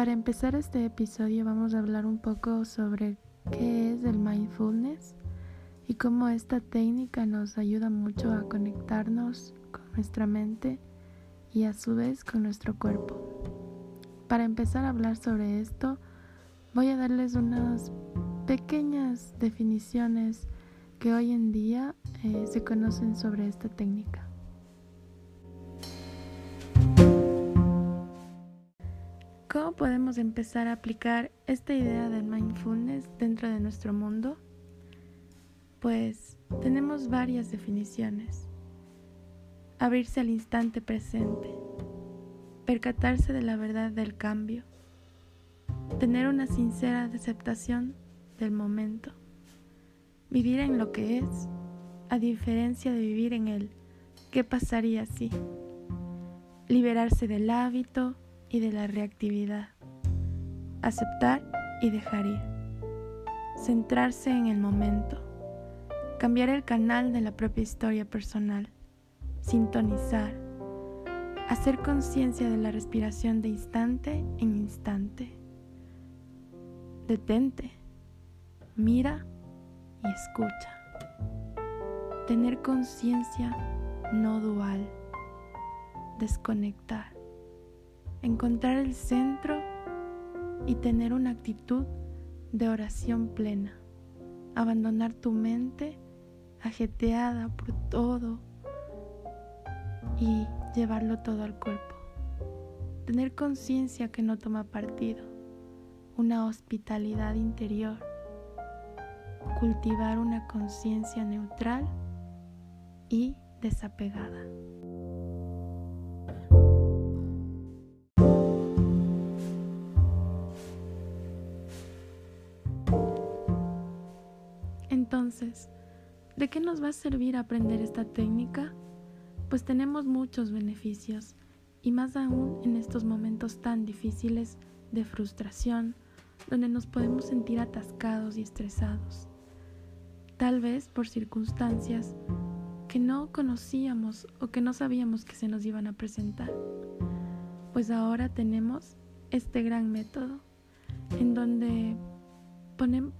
Para empezar este episodio vamos a hablar un poco sobre qué es el mindfulness y cómo esta técnica nos ayuda mucho a conectarnos con nuestra mente y a su vez con nuestro cuerpo. Para empezar a hablar sobre esto, voy a darles unas pequeñas definiciones que hoy en día eh, se conocen sobre esta técnica. ¿Cómo podemos empezar a aplicar esta idea del mindfulness dentro de nuestro mundo? Pues tenemos varias definiciones. Abrirse al instante presente, percatarse de la verdad del cambio, tener una sincera aceptación del momento, vivir en lo que es, a diferencia de vivir en el qué pasaría si, liberarse del hábito, y de la reactividad. Aceptar y dejar ir. Centrarse en el momento. Cambiar el canal de la propia historia personal. Sintonizar. Hacer conciencia de la respiración de instante en instante. Detente. Mira y escucha. Tener conciencia no dual. Desconectar encontrar el centro y tener una actitud de oración plena. Abandonar tu mente ajeteada por todo y llevarlo todo al cuerpo. Tener conciencia que no toma partido. Una hospitalidad interior. Cultivar una conciencia neutral y desapegada. Entonces, ¿de qué nos va a servir aprender esta técnica? Pues tenemos muchos beneficios y más aún en estos momentos tan difíciles de frustración, donde nos podemos sentir atascados y estresados. Tal vez por circunstancias que no conocíamos o que no sabíamos que se nos iban a presentar. Pues ahora tenemos este gran método en donde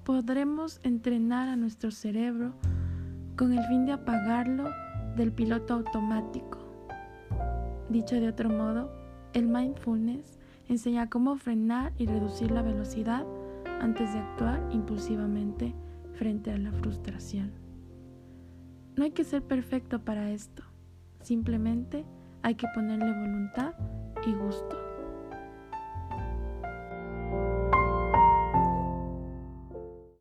podremos entrenar a nuestro cerebro con el fin de apagarlo del piloto automático. Dicho de otro modo, el mindfulness enseña cómo frenar y reducir la velocidad antes de actuar impulsivamente frente a la frustración. No hay que ser perfecto para esto, simplemente hay que ponerle voluntad y gusto.